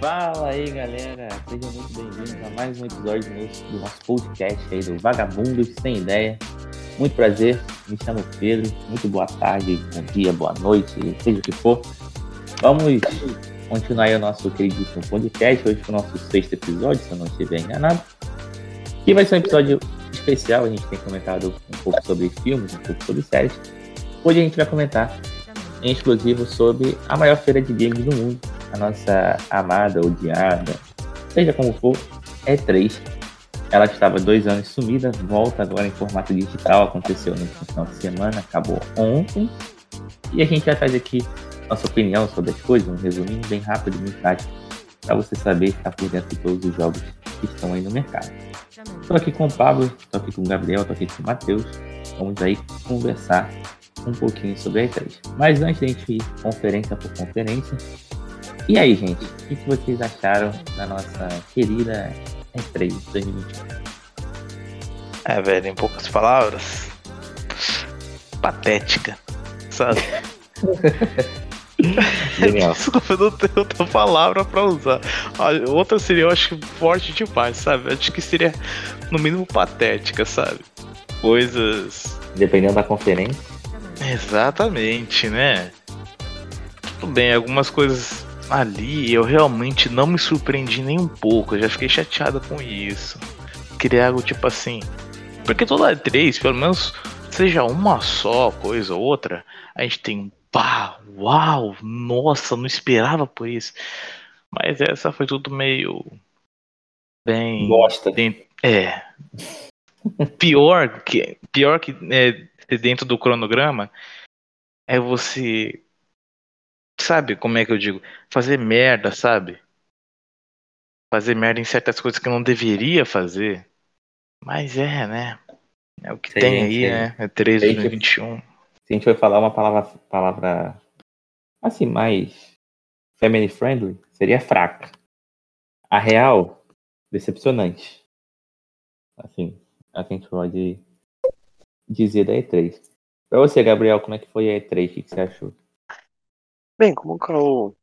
Fala aí, galera. Sejam muito bem-vindos a mais um episódio do nosso podcast aí do Vagabundos Sem Ideia. Muito prazer, me chamo Pedro. Muito boa tarde, bom dia, boa noite, seja o que for. Vamos continuar aí o nosso queridíssimo podcast. Hoje foi o nosso sexto episódio, se eu não estiver enganado. E vai ser um episódio especial. A gente tem comentado um pouco sobre filmes, um pouco sobre séries. Hoje a gente vai comentar em exclusivo sobre a maior feira de games do mundo, a nossa amada, odiada, seja como for, E3. Ela estava dois anos sumida, volta agora em formato digital, aconteceu no final de semana, acabou ontem. E a gente vai fazer aqui nossa opinião sobre as coisas, um resuminho bem rápido bem prático, para você saber estar por dentro de todos os jogos que estão aí no mercado. Estou aqui com o Pablo, estou aqui com o Gabriel, estou aqui com o Matheus. Vamos aí conversar um pouquinho sobre a E3. Mas antes de a gente ir conferência por conferência, e aí, gente, o que vocês acharam da nossa querida E3 2021? É, velho, em poucas palavras, patética, sabe? Desculpa, eu não tenho outra palavra pra usar. Outra seria, eu acho, forte demais, sabe? Acho que seria, no mínimo, patética, sabe? Coisas. Dependendo da conferência. Exatamente, né? Tudo bem, algumas coisas ali eu realmente não me surpreendi nem um pouco. Eu já fiquei chateado com isso. Queria algo tipo assim. Porque toda E3, pelo menos seja uma só coisa ou outra, a gente tem um pá, uau, nossa, não esperava por isso. Mas essa foi tudo meio. Bem. Bosta. bem- é. Pior que, pior que é, dentro do cronograma é você. Sabe como é que eu digo? Fazer merda, sabe? Fazer merda em certas coisas que não deveria fazer. Mas é, né? É o que Sim, tem aí, sim. né? É 13 de Tem que- 2021. Se a gente for falar uma palavra, palavra assim, mais family friendly, seria fraca. A real, decepcionante. Assim, a gente pode dizer da E3. Pra você, Gabriel, como é que foi a E3? O que você achou? Bem, como o Carl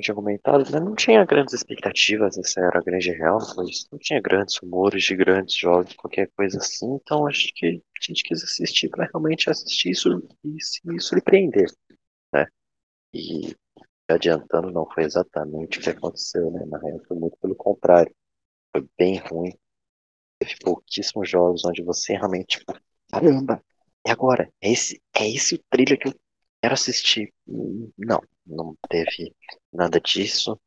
tinha comentado, né, não tinha grandes expectativas, essa era a grande real, mas não tinha grandes rumores de grandes jogos, qualquer coisa assim, então acho que a gente quis assistir para realmente assistir isso e se surpreender, né? E adiantando, não foi exatamente o que aconteceu, né? Na real, foi muito pelo contrário. Foi bem ruim. Teve pouquíssimos jogos onde você realmente, tipo, caramba, e agora? É esse, é esse o trilho que eu quero assistir. Hum, Não, não teve nada disso.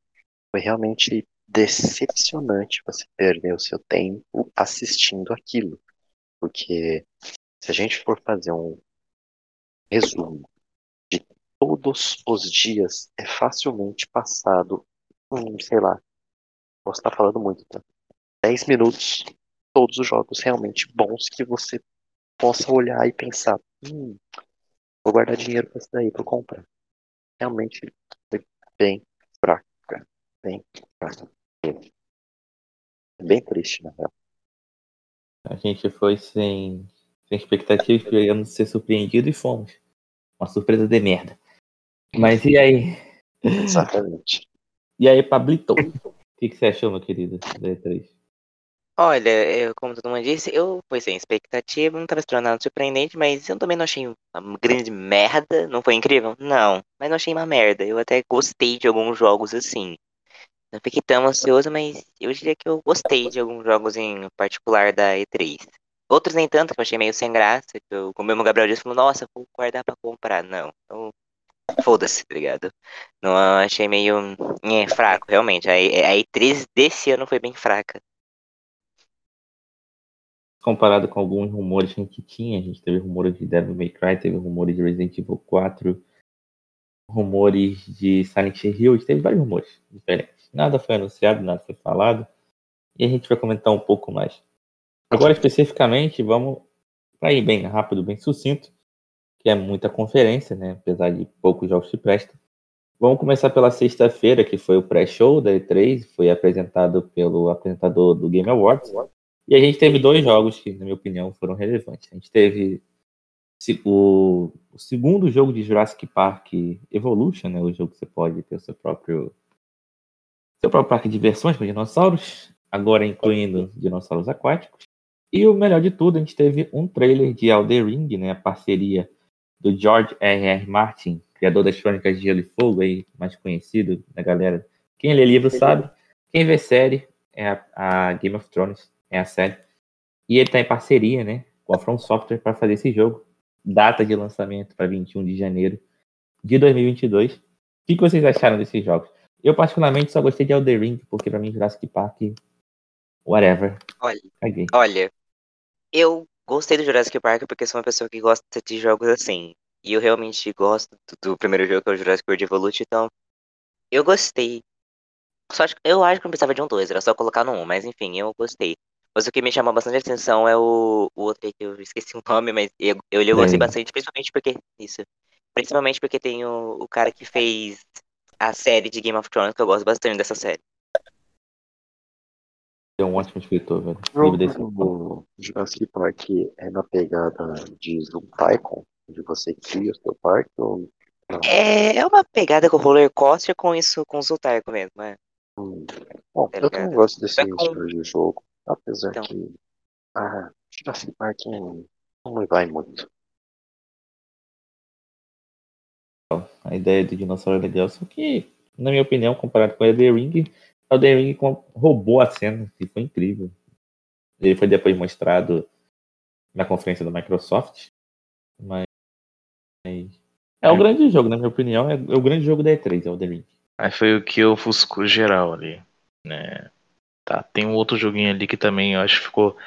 Foi realmente decepcionante você perder o seu tempo assistindo aquilo. Porque se a gente for fazer um resumo de todos os dias, é facilmente passado, hum, sei lá, posso estar falando muito, tá? 10 minutos, todos os jogos realmente bons que você possa olhar e pensar, hum, vou guardar dinheiro pra isso daí, eu comprar. Realmente foi bem fraca, bem fraca. Bem triste, na real. A gente foi sem, sem expectativa, esperando ser surpreendido e fomos. Uma surpresa de merda. Mas e aí? Exatamente. E aí, Pablito? O que, que você achou, meu querido, da E3? Olha, eu, como todo mundo disse, eu fui sem expectativa, não estava esperando nada surpreendente, mas eu também não achei uma grande merda. Não foi incrível? Não, mas não achei uma merda. Eu até gostei de alguns jogos assim. Não fiquei tão ansioso, mas eu diria que eu gostei de alguns jogos em particular da E3. Outros nem tanto, que eu achei meio sem graça, que eu, como o Gabriel disse, falou, nossa, vou guardar pra comprar. Não, então, foda-se, tá ligado? Não, achei meio é, fraco, realmente. A, a E3 desse ano foi bem fraca. Comparado com alguns rumores que a gente tinha, a gente teve rumores de Devil May Cry, teve rumores de Resident Evil 4, rumores de Silent Hill, teve vários rumores diferentes. Nada foi anunciado, nada foi falado, e a gente vai comentar um pouco mais. Agora, especificamente, vamos para ir bem rápido, bem sucinto, que é muita conferência, né? apesar de poucos jogos se prestam. Vamos começar pela sexta-feira, que foi o pré-show da E3, foi apresentado pelo apresentador do Game Awards. E a gente teve dois jogos que, na minha opinião, foram relevantes. A gente teve o, o, segundo jogo de Jurassic Park Evolution, né? O jogo que você pode ter o seu próprio seu próprio parque de diversões com dinossauros, agora incluindo dinossauros aquáticos. E o melhor de tudo, a gente teve um trailer de Elden Ring, né? A parceria do George R. R. Martin, criador das Crônicas de Gelo e Fogo, aí, mais conhecido da galera. Quem lê livro sabe. Quem vê série é a, a Game of Thrones, é a série. E ele está em parceria, né? Com a From Software para fazer esse jogo data de lançamento para 21 de janeiro de 2022. O que, vocês acharam desses jogos? Eu, particularmente, só gostei de Elder Ring, porque para mim Jurassic Park, whatever. Olha, olha, eu gostei do Jurassic Park porque sou uma pessoa que gosta de jogos assim. E eu realmente gosto do, do primeiro jogo, que é o Jurassic World Evolution, então eu gostei. Só acho, eu acho que não precisava de um 2, era só colocar no 1, um, mas enfim, eu gostei. Mas o que me chamou bastante atenção é o, o outro que eu esqueci o nome, mas eu, eu, eu gostei bastante, principalmente porque. Isso. Principalmente porque tem o, o cara que fez a série de Game of Thrones, que eu gosto bastante dessa série. É um ótimo escritor, velho. O Jurassic Park é na pegada de Zoom Tycoon, onde você cria o seu parque ou. É, é uma pegada com o roller coaster com isso, com o Zoom Tycoon mesmo, é. Hum. Bom, tá eu também gosto desse é estilo de jogo. Apesar então. que a Jurassic Park não, me vai muito. A ideia do dinossauro é legal, só que, na minha opinião, comparado com o The Ring, o The Ring roubou a cena, e foi incrível. Ele foi depois mostrado na conferência da Microsoft, mas é o é. grande jogo, na minha opinião, é o grande jogo da E3, é o The Ring. Aí foi o que ofuscou geral ali, né? Tá, tem um outro joguinho ali que também eu acho que ficou.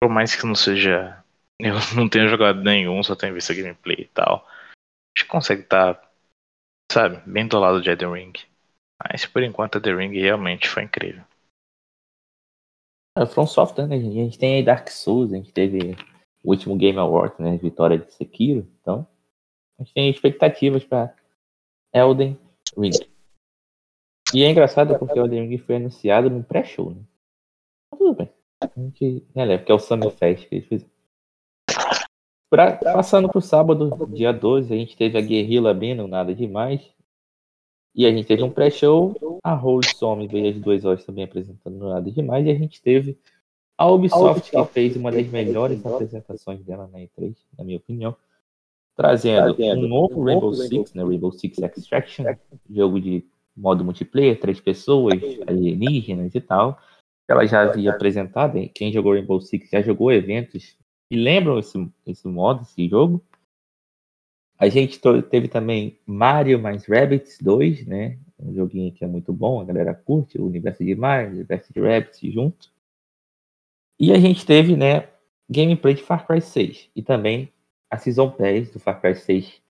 Por mais que não seja. Eu não tenha jogado nenhum, só tenho visto a gameplay e tal. Acho que consegue estar, tá, sabe, bem do lado de Elden Ring. Mas por enquanto The Ring realmente foi incrível. É, From Software, né? A gente tem aí Dark Souls, a gente teve o último Game Award, né? Vitória de Sekiro. Então, a gente tem expectativas para Elden Ring. E é engraçado porque o Elden Ring foi anunciado no pré-show, né? Mas tudo bem. A gente releva, porque é o Summer Fest que eles fizeram. Pra, passando pro sábado, dia 12, a gente teve a Guerrilla abrindo, nada demais. E a gente teve um pré-show, a Holy Some veio às duas horas também apresentando nada demais. E a gente teve a Ubisoft, que fez uma das melhores apresentações dela na E3, na minha opinião. Trazendo um novo Rainbow Six, né? Rainbow Six Extraction, jogo de modo multiplayer, três pessoas, alienígenas e tal. Ela já havia apresentado, quem jogou Rainbow Six já jogou eventos que lembram esse, esse modo, esse jogo. A gente teve também Mario mais Rabbids 2, né? Um joguinho que é muito bom, a galera curte, o universo de Mario, o universo de Rabbids junto. E a gente teve, né, gameplay de Far Cry 6 e também a Season Pass do Far Cry 6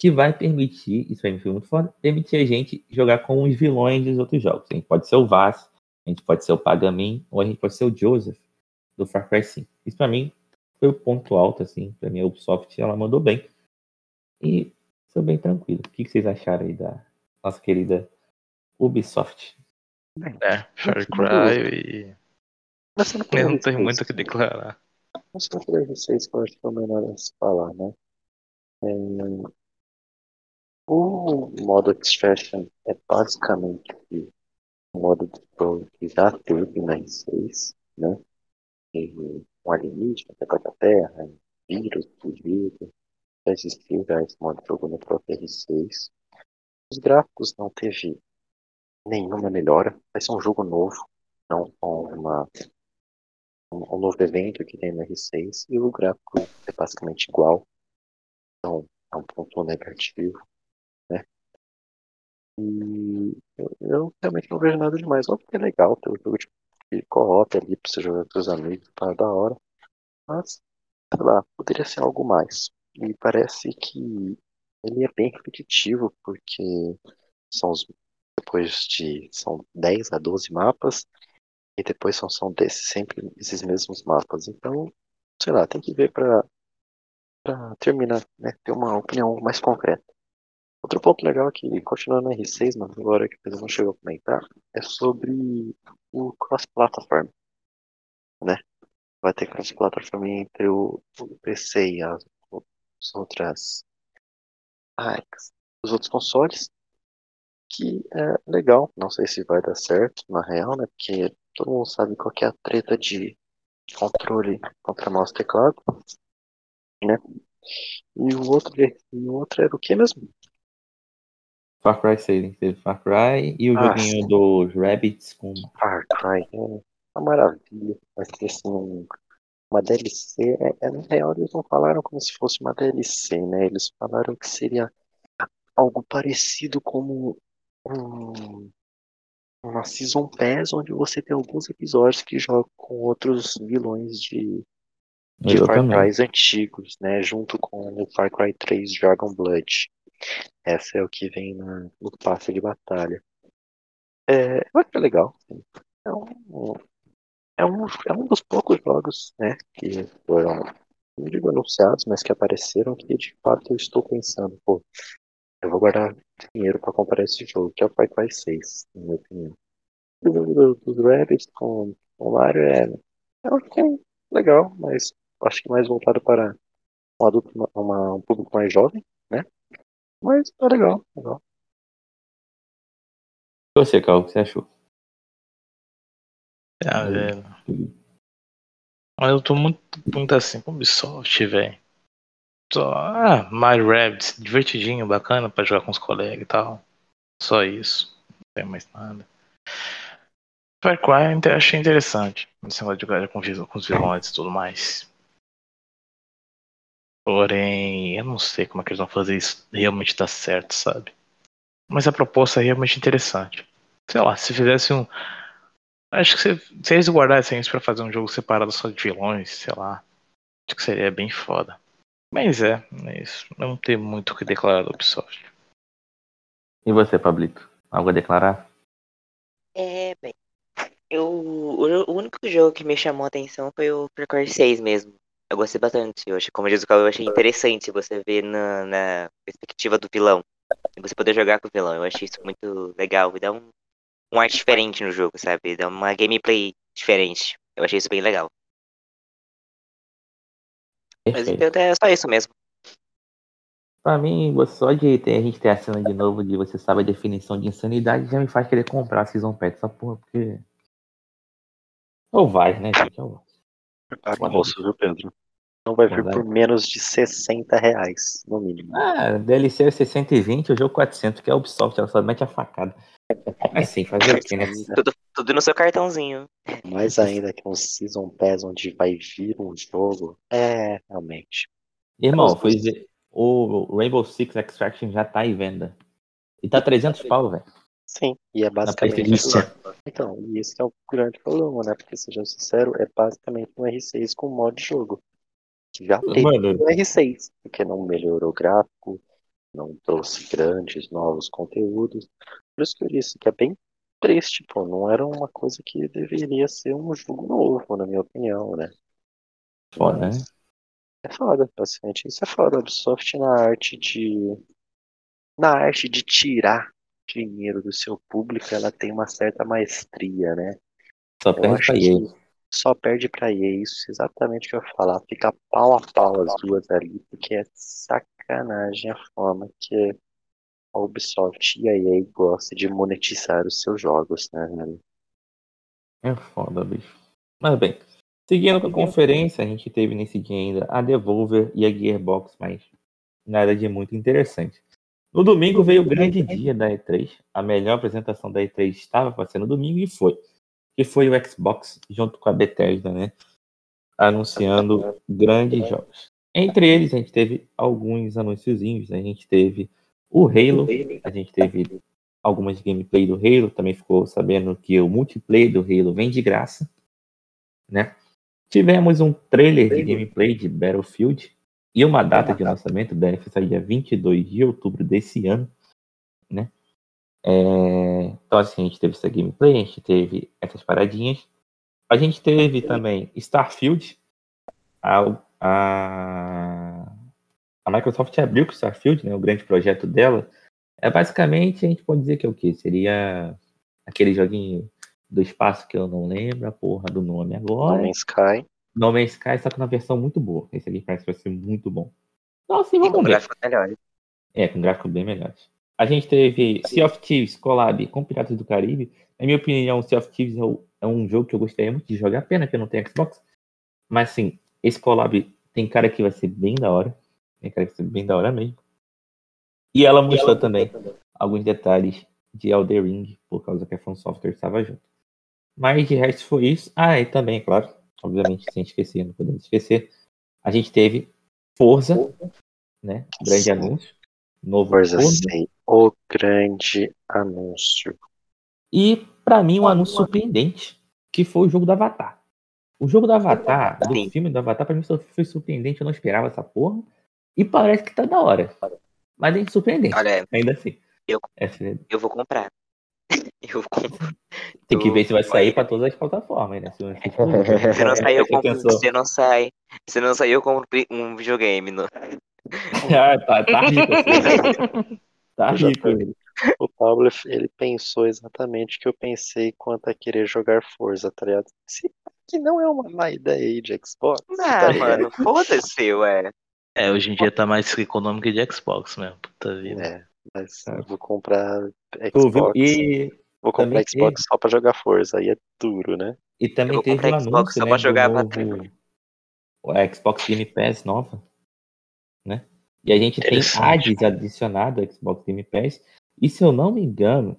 que vai permitir, isso aí me foi muito foda, permitir a gente jogar com os vilões dos outros jogos. A gente pode ser o Vaz, a gente pode ser o Pagamin, ou a gente pode ser o Joseph do Far Cry 5. Isso pra mim foi o ponto alto, assim, pra mim a Ubisoft, ela mandou bem. E foi bem tranquilo. O que vocês acharam aí da nossa querida Ubisoft? É, Far Cry e... Eu não tenho muito o que declarar. Mas só para vocês que eu acho que é o melhor a se falar, né? É, o modo Extraction é basicamente o modo de pro que já teve na R6, né? E um alienígena que ataca a Terra, vírus, fugido. Já existiu já esse modo de jogo no próprio R6. Os gráficos não teve nenhuma melhora. Vai ser um jogo novo, não uma, um, um novo evento que tem no R6. E o gráfico é basicamente igual. Então, é um ponto negativo. E eu, eu realmente não vejo nada demais. Óbvio que é legal ter o jogo de, de co-op ali pra você jogar com seus amigos, tá da hora. Mas, sei lá, poderia ser algo mais. E parece que ele é bem repetitivo, porque são os, depois de. são 10 a 12 mapas, e depois são, são desses, sempre esses mesmos mapas. Então, sei lá, tem que ver pra terminar, né? Ter uma opinião mais concreta. Outro ponto legal aqui, continuando na R6, mas agora que a não chegou a comentar, é sobre o cross-platform, né? Vai ter cross-platform entre o, PC e a, as outras. Ai, os outros consoles. Que é legal. Não sei se vai dar certo, na real, né? Porque todo mundo sabe qual é a treta de controle contra mouse e teclado. Né? E o outro, e o outro era o que mesmo? Far Cry 6, teve Far Cry e o Ah, joguinho sim. dos Rabbits com. Far Cry. É uma maravilha. Vai ser assim um, uma DLC. É, é, na real, eles não falaram como se fosse uma DLC, né? Eles falaram que seria algo parecido como um, uma Season Pass, onde você tem alguns episódios que jogam com outros vilões de, de Far. Cry antigos, né? Junto com o Far Cry 3 Dragon Blood. Essa é o que vem na- no passe de batalha. É, eu acho legal. sim. É um, é um, é um dos poucos jogos, né, que foram, não digo anunciados, mas que apareceram que de fato eu estou pensando, pô, eu vou guardar dinheiro para comprar esse jogo, que é o Far Cry 6, na minha opinião. O jogo do- dos Rabbids com o Mario é, é jogo legal, mas acho que mais voltado para um adulto, uma- uma- um público mais jovem? Mas é legal, legal. E você, Cal, o que você achou? Ah, velho. Mas eu tô muito, muito assim com Ubisoft, velho. Ah, My Rabbids, divertidinho, bacana pra jogar com os colegas e tal. Só isso. Não tem mais nada. Far Cry eu achei interessante. Esse negócio de jogar com, com os vilões e tudo mais. Porém, eu não sei como é que eles vão fazer isso realmente dar certo, sabe? Mas a proposta é realmente interessante. Sei lá, se fizesse um. Acho que se, se eles guardassem isso pra fazer um jogo separado só de vilões, sei lá. Acho que seria bem foda. Mas é, é isso. Não tem muito o que declarar do Ubisoft. E você, Pablito? Algo a declarar? É, bem. Eu, o, o único jogo que me chamou a atenção foi o Cry 6 mesmo. Eu gostei bastante. Eu achei, como diz o Cauê, eu achei interessante você ver na, na perspectiva do vilão. E você poder jogar com o vilão. Eu achei isso muito legal. E dá um, um ar diferente no jogo, sabe? Dá uma gameplay diferente. Eu achei isso bem legal. Mas Perfeito. então é só isso mesmo. Pra mim, só de ter, a gente ter a cena de novo de você sabe a definição de insanidade já me faz querer comprar a Season Pass. Essa porra, porque. Ou vai, né, gente? Ou... Almoço, viu, Pedro? Não vai vir por menos de 60 reais, no mínimo. Ah, DLC é 620, o jogo 400, que é a Ubisoft, ela só mete a facada. Assim, fazer o quê, né? Tudo, tudo no seu cartãozinho. Mais ainda que um Season Pass onde vai vir um jogo. É, realmente. Irmão, foi o Rainbow Six Extraction já tá em venda. E tá 300 pau, velho. Sim, e é basicamente. PlayStation. Então, e esse é o grande problema, né? Porque, seja sincero, é basicamente um R6 com modo de jogo. Que já teve Mano, o R6, porque não melhorou o gráfico, não trouxe grandes novos conteúdos. Por isso que eu disse que é bem triste, pô. Não era uma coisa que deveria ser um jogo novo, na minha opinião, né? foda, né? Mas É foda, basicamente. Isso é foda. A Ubisoft na arte de. Na arte de tirar dinheiro do seu público, ela tem uma certa maestria, né? Só Eu perde pra EA. só perde pra EA. Isso é exatamente o que eu ia falar. Fica pau a pau as duas ali, porque é sacanagem a forma que a Ubisoft e a EA gostam de monetizar os seus jogos, né, velho? É foda, bicho. Mas bem, seguindo com a conferência, a gente teve nesse dia ainda a Devolver e a Gearbox, mas nada de muito interessante. No domingo veio o grande dia da E3. A melhor apresentação da E3 estava para ser no domingo e foi. Que foi o Xbox junto com a Bethesda, né? Anunciando grandes jogos. Entre eles, a gente teve alguns anunciozinhos. A gente teve o Halo, a gente teve algumas gameplay do Halo, também ficou sabendo que o multiplayer do Halo vem de graça, né? Tivemos um trailer de gameplay de Battlefield e uma data de lançamento, deve sair dia 22 de outubro desse ano, né? É, Então, assim, a gente teve essa gameplay, a gente teve essas paradinhas. A gente teve também Starfield. A, a, a Microsoft abriu com o Starfield, né, o grande projeto dela. É basicamente, a gente pode dizer que é o quê? Seria aquele joguinho do espaço que eu não lembro a porra do nome No agora. Man's Sky. No Man's Sky, só que na versão muito boa. Esse aqui parece que vai ser muito bom. Então, assim, vamos com ver. gráficos melhores. É, com gráfico bem melhores. A gente teve Sea of Thieves collab com Piratas do Caribe. Na minha opinião, Sea of Thieves é é um jogo que eu gostaria muito de jogar. Pena que eu não tenho Xbox. Mas, assim, esse collab tem cara que vai ser bem da hora. Tem cara que vai ser bem da hora mesmo. E ela mostrou também alguns detalhes de Elder Ring, por causa que a From Software estava junto. Mas de resto foi isso. Ah, e também, claro, obviamente, sem esquecer, não podemos esquecer. A gente teve Forza, né? Grande Sim. anúncio. Novo Forza Forza. 6, o grande anúncio. E, pra mim, um anúncio surpreendente, que foi o jogo do Avatar. O jogo do Avatar, do Sim. filme do Avatar, pra mim foi surpreendente, eu não esperava essa porra. E parece que tá da hora. Mas é surpreendente, Olha, ainda assim. Eu- Essa- eu vou comprar. Eu vou comprar. tem que ver se vai sair pra todas as plataformas, né? Se, se, não sair, eu Você compro. Se não sai, se não sair, eu compro um videogame. No... ah, tá, tá rico assim. Tá rico. ele. O Pablo, ele pensou exatamente o que eu pensei quanto a querer jogar Forza, tá ligado? Se que não é uma má ideia aí de Xbox, tá Ah, ligado? mano, foda-se, ué. É, hoje em dia tá mais econômico que de Xbox mesmo. Puta vida. É, mas vou comprar? Xbox. E, Vou comprar Xbox só pra jogar Forza, aí é duro, né? e também vou teve comprar um Xbox anúncio, só né, pra jogar novo, a Xbox Game Pass nova, né? E a gente tem ads adicionado ao Xbox Game Pass. E se eu não me engano,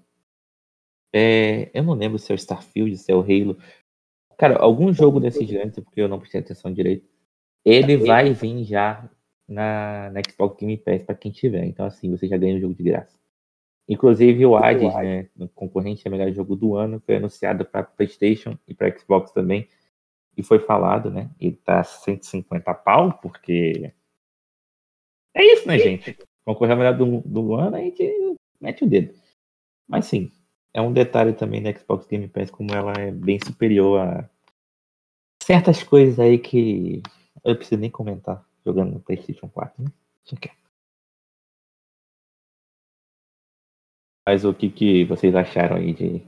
é, eu não lembro se é o Starfield, se é o Halo. Cara, algum jogo desses grandes, porque eu não prestei atenção direito, ele vai vir já na, na Xbox Game Pass para quem tiver. Então, assim, você já ganha o jogo de graça. Inclusive o Hades, né, no concorrente a melhor jogo do ano, foi anunciado para PlayStation e para Xbox também. E foi falado, né? Ele tá 150 pau, porque. É isso, né, gente? Concorrer melhor do, do ano, a gente mete o dedo. Mas sim, é um detalhe também da Xbox Game Pass, como ela é bem superior a certas coisas aí que eu preciso nem comentar jogando no PlayStation 4, né? Mas o que, que vocês acharam aí de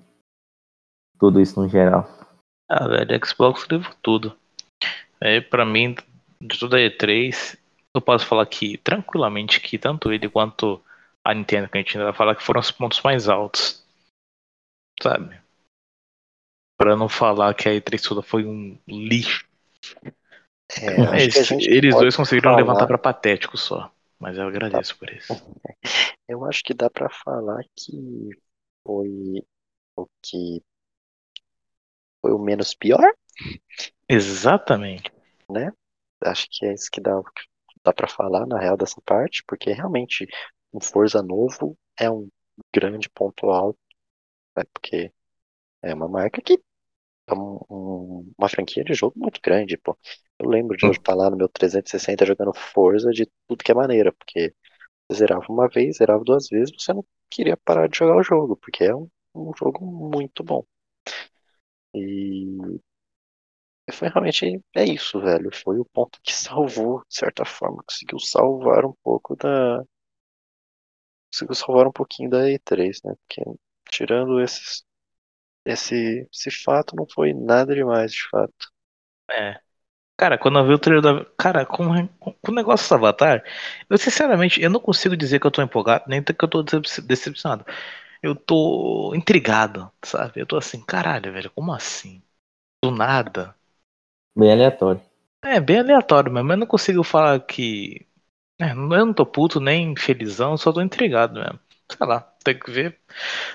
tudo isso no geral? Ah, velho, Xbox levou tudo. É, pra mim, de toda a E3, eu posso falar que, tranquilamente, que tanto ele quanto a Nintendo, que a gente ainda vai falar que foram os pontos mais altos. Sabe? Pra não falar que a E3 toda foi um lixo. É, Mas eles dois conseguiram falar- levantar pra patético só. Mas eu agradeço por isso. Eu acho que dá pra falar que foi o que foi o menos pior, Exatamente. né? Acho que é isso que dá, dá para falar na real dessa parte, porque realmente um Forza novo é um grande ponto alto, né? Porque é uma marca que um- um- uma franquia de jogo muito grande, pô. Eu lembro de eu estar lá no meu 360 jogando Forza de tudo que é maneira, porque você zerava uma vez, zerava duas vezes, você não queria parar de jogar o jogo, porque é um, um jogo muito bom. E foi realmente é isso, velho. Foi o ponto que salvou, de certa forma, conseguiu salvar um pouco da. Conseguiu salvar um pouquinho da E3, né? Porque tirando esses, esse, esse fato, não foi nada demais, de fato. É. Cara, quando eu vi o trailer da. Cara, com, com, com o negócio do Avatar, eu sinceramente, eu não consigo dizer que eu tô empolgado, nem que eu tô decep- decepcionado. Eu tô intrigado, sabe? Eu tô assim, caralho, velho, como assim? Do nada. Bem aleatório. É, bem aleatório mesmo, mas eu não consigo falar que. É, eu não tô puto nem felizão, só tô intrigado mesmo. Sei lá, tem que ver.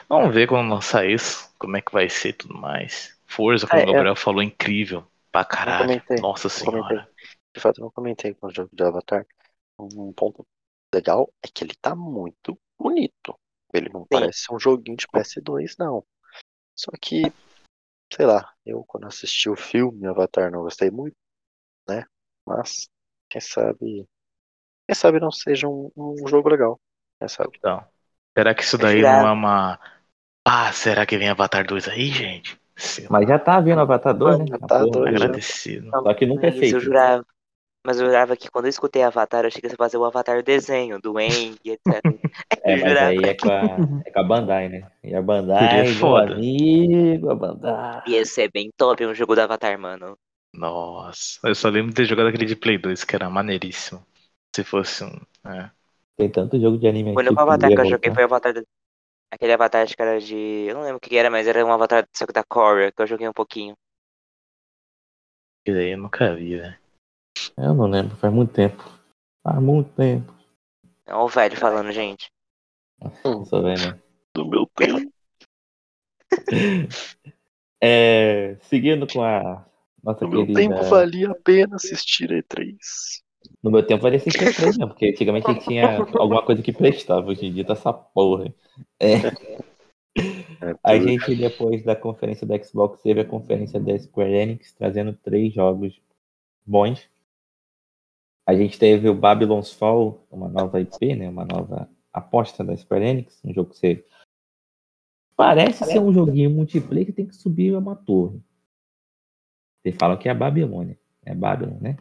Vamos ver quando lançar isso, como é que vai ser e tudo mais. Forza, como É, o Gabriel falou, incrível. Pra caralho. comentei, Nossa comentei. senhora. De fato, eu não comentei com o jogo de Avatar. Um ponto legal é que ele tá muito bonito. Ele não parece ser um joguinho de PS2, não. Só que, sei lá, eu quando assisti o filme Avatar não gostei muito, né? Mas, quem sabe. Quem sabe não seja um, um jogo legal. Quem sabe? Então, será que isso Eu daí não é uma. Ah, será que vem Avatar 2 aí, gente? Sei lá, Mas já tá vindo Avatar 2, né? Já A tá porra, já. agradecido. Só que nunca é Mas feito. eu jurava. Mas eu jurava que quando eu escutei Avatar, eu achei que você fazer o Avatar desenho, do Eng, etc. É, Eu mas jurava aí é com, a, é com a Bandai, né? E a Bandai, meu foda. amigo, a Bandai. Ia ser bem top um jogo do Avatar, mano. Nossa, eu só lembro de ter jogado aquele de Play 2, que era maneiríssimo. Se fosse um. É. Tem tanto jogo de anime O único avatar que eu joguei foi o avatar. do- Aquele avatar acho que era de. Eu não lembro o que era, mas era um avatar só que da Korra, que eu joguei um pouquinho. Que daí eu nunca vi, velho. Eu não lembro, faz muito tempo. Faz muito tempo. Olha o velho falando, gente. Não sou velho, né? Do meu tempo. É, seguindo com a nossa No meu querida. tempo valia a pena assistir E3. No meu tempo assistir três mesmo, porque antigamente tinha alguma coisa que prestava. Hoje em dia tá essa porra. É. É, A gente, depois da conferência da Xbox, teve a conferência da Square Enix, trazendo três jogos bons. A gente teve o Babylon's Fall, uma nova IP, né? Uma nova aposta da Square Enix, um jogo que você. Parece ser um joguinho multiplayer que tem que subir uma torre. Vocês falam que é a Babilônia. É Babylon, né?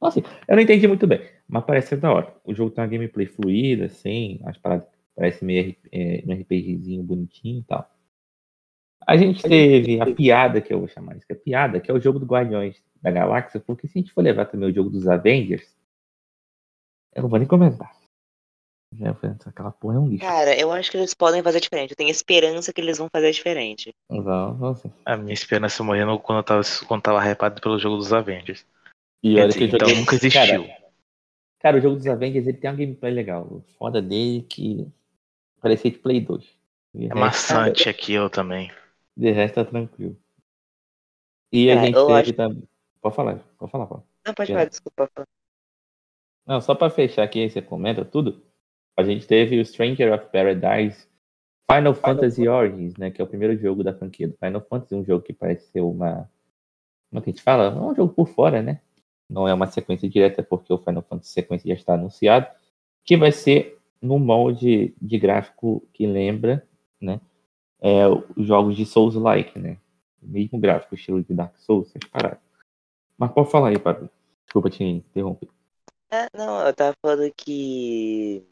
Assim, eu não entendi muito bem, mas parece ser da hora. O jogo tem uma gameplay fluida, assim, as paradas parecem meio é, um RPGzinho bonitinho e tal. A gente teve a piada, que eu vou chamar isso, que é piada, que é o jogo do Guardiões da Galáxia, porque se a gente for levar também o jogo dos Avengers, eu não vou nem comentar. Já foi- Aquela porra é um lixo. Cara, eu acho que eles podem fazer diferente. Eu tenho esperança que eles vão fazer diferente. Vão, vão sim. A minha esperança morrendo quando eu tava, quando tava hypado pelo jogo dos Avengers. E olha que eu então nunca existiu. Cara, cara, o jogo dos Avengers ele tem uma gameplay legal. O foda dele é que parecia de Play 2. De É resto- maçante aquilo também. De resto tá tranquilo. E a É, gente eu teve acho- também. Pode falar, pode falar, Paulo. Não, pode falar, desculpa. Não, só pra fechar aqui, aí você comenta tudo. A gente teve o Stranger of Paradise Final Fantasy Origins, né? Que é o primeiro jogo da franquia do Final Fantasy, um jogo que parece ser uma. Como é que a gente fala? É um jogo por fora, né? Não é uma sequência direta, porque o Final Fantasy sequência já está anunciado. Que vai ser no molde de gráfico que lembra, né? É, os jogos de Souls-like, né? O mesmo gráfico, estilo de Dark Souls, essas paradas. Mas pode falar aí, Pablo. Desculpa te interromper. É, não, eu tava falando que.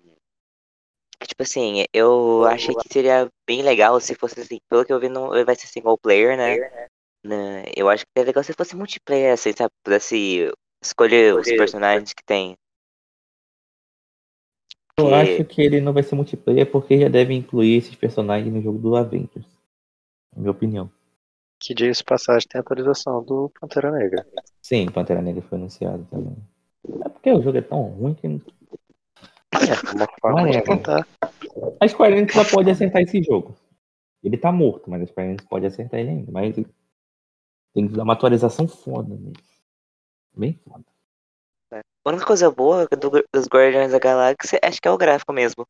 que, Tipo assim, eu achei que seria bem legal se fosse assim. Pelo que eu vi, não vai ser single player, né? Né, Eu acho que seria legal se fosse multiplayer, assim, sabe? Pudesse escolher os personagens que tem. Eu Que- acho que ele não vai ser multiplayer porque já deve incluir esses personagens no jogo do Avengers. Na minha opinião. Que dia esse passagem tem atualização do Pantera Negra. Sim, Pantera Negra foi anunciado também. É porque o jogo é tão ruim que É, uma forma Não de é, tentar. a Square Enix já pode acertar esse jogo. Ele tá morto, mas a Square Enix pode acertar ele ainda. Mas tem que dar uma atualização foda nele. Bem foda. A única coisa boa do, dos Guardiões da Galáxia acho que é o gráfico mesmo.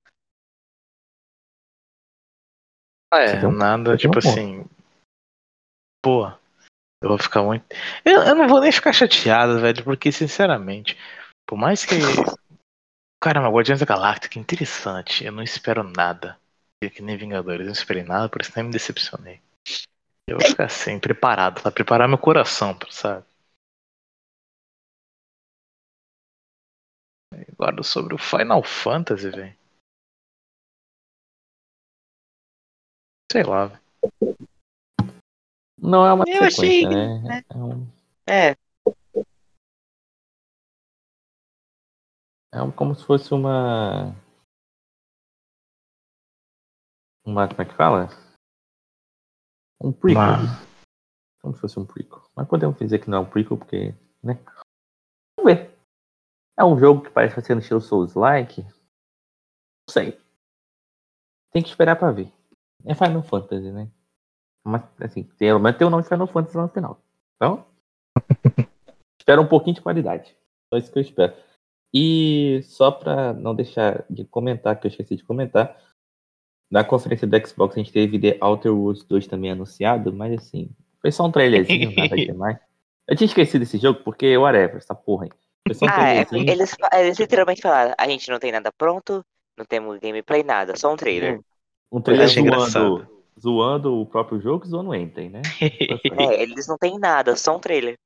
É, Você tem um- nada, um tipo ponto. assim. Pô, eu vou ficar muito. Eu, eu não vou nem ficar chateado, velho, porque, sinceramente, por mais que. Caramba, Guardiões da Galáctica, que interessante. Eu não espero nada. É Que nem Vingadores, eu não esperei nada, por isso nem me decepcionei. Eu vou ficar assim, preparado, pra preparar meu coração, sabe? Agora sobre o Final Fantasy, velho. Sei lá, velho. Não é uma Eu sequência, achei- né? É, um, É, é como se fosse uma. Uma. Como é que fala? Um prequel. Uma- Como se fosse um prequel. Mas podemos dizer que não é um prequel porque. Né? É um jogo que parece ser no estilo Souls-like. Não sei. Tem que esperar pra ver. É Final Fantasy, né? Mas, assim, pelo menos tem o nome de Final Fantasy lá no final. Então. espera um pouquinho de qualidade. Só isso que eu espero. E só pra não deixar de comentar, que eu esqueci de comentar. Na conferência da Xbox a gente teve The Outer Worlds 2 também anunciado, mas assim, foi só um trailerzinho, nada demais. Eu tinha esquecido desse jogo porque, whatever, essa porra aí. Ah, é, eles, eles literalmente falaram, a gente não tem nada pronto, não temos gameplay, nada, só um trailer. Um trailer zoando, engraçado. zoando o próprio jogo e zoando o Enten, né? É, eles não tem nada, só um trailer.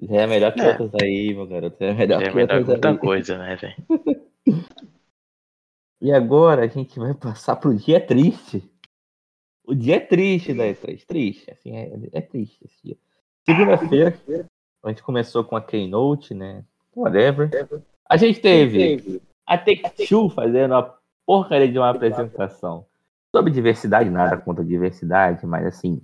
Já é melhor que É. outros aí, meu garoto. Já é melhor Já é que melhor que outros muita aí. coisa, né, velho? E agora a gente vai passar pro dia triste. O dia triste da E3. Triste, assim, é, é triste esse dia. Segunda-feira, a gente começou com a Keynote, né? whatever. A gente teve a Take-Two fazendo a porcaria de uma apresentação sobre diversidade, nada contra diversidade, mas assim,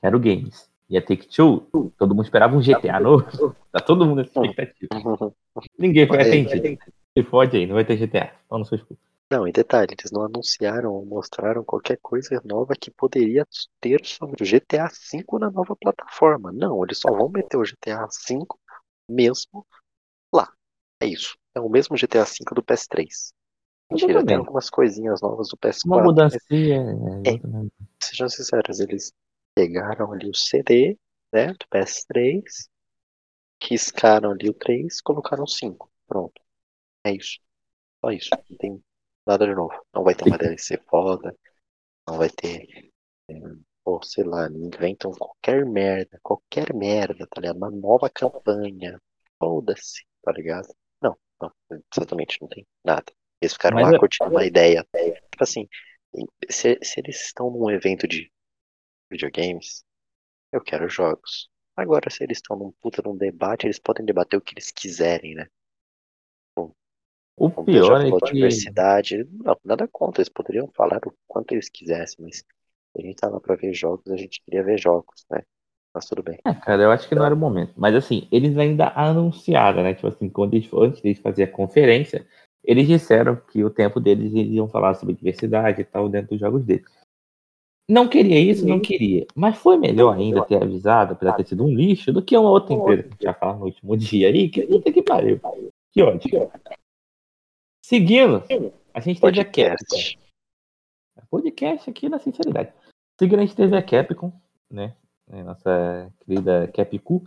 quero games. E a Take-Two, todo mundo esperava um GTA novo, tá todo mundo nessa expectativa. Ninguém foi atendido. Se fode aí, não vai ter GTA. Fala no seu escudo. Não, e detalhe, eles não anunciaram ou mostraram qualquer coisa nova que poderia ter sobre o GTA V na nova plataforma. Não, eles só vão meter o GTA V mesmo lá. É isso. É o mesmo GTA V do PS3. Mentira, tem algumas coisinhas novas do PS4. Uma mudança. É. Sejam sinceros, eles pegaram ali o CD, né, do PS3, riscaram ali o 3, colocaram o 5. Pronto. É isso. Só isso. Não tem nada de novo. Não vai ter uma DLC foda. Não vai ter. é, Pô, sei lá, inventam qualquer merda. Qualquer merda, tá ligado? Uma nova campanha. Foda-se, tá ligado? Não, não. Exatamente, não tem nada. Eles ficaram Mas lá é- curtindo uma ideia. Tipo assim, se, se eles estão num evento de videogames, eu quero jogos. Agora, se eles estão num puta num debate, eles podem debater o que eles quiserem, né? O Não pior é que. diversidade. Não, nada contra, eles poderiam falar o quanto eles quisessem, mas a gente tava pra ver jogos, a gente queria ver jogos, né? Mas tudo bem. É, cara, eu acho que não era o momento. Mas assim, eles ainda anunciaram, né? Tipo assim, quando eles, antes deles fazer a conferência, eles disseram que o tempo deles eles iam falar sobre diversidade e tal dentro dos jogos deles. Não queria isso, não queria. Mas foi melhor ainda ter avisado, apesar de ter sido um lixo, do que uma outra empresa que a gente vai falar no último dia aí, que puta que pariu. Que ódio. Seguindo, a gente teve a Capcom. Podcast. Podcast aqui na sinceridade. Seguindo, a gente teve a Capcom, né? É, Nossa querida Capcom.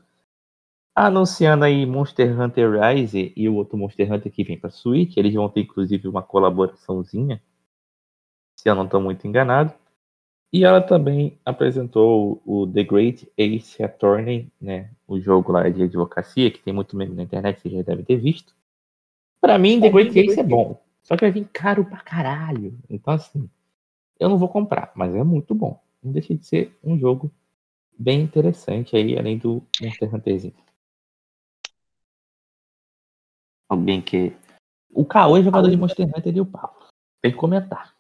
Anunciando aí Monster Hunter Rise e o outro Monster Hunter que vem pra Switch. Eles vão ter inclusive uma colaboraçãozinha. Se eu não estou muito enganado. E ela também apresentou o The Great Ace Attorney, né? O jogo lá de advocacia, que tem muito meme na internet, vocês já devem ter visto. Pra mim, The Great Ace é bom. Só que vai vir caro pra caralho. Então, assim, eu não vou comprar, mas é muito bom. Não deixa de ser um jogo bem interessante aí, além do Monster Hunterzinho. Alguém que. O Caô é jogador de Monster Hunter e o Papo. Tem que comentar.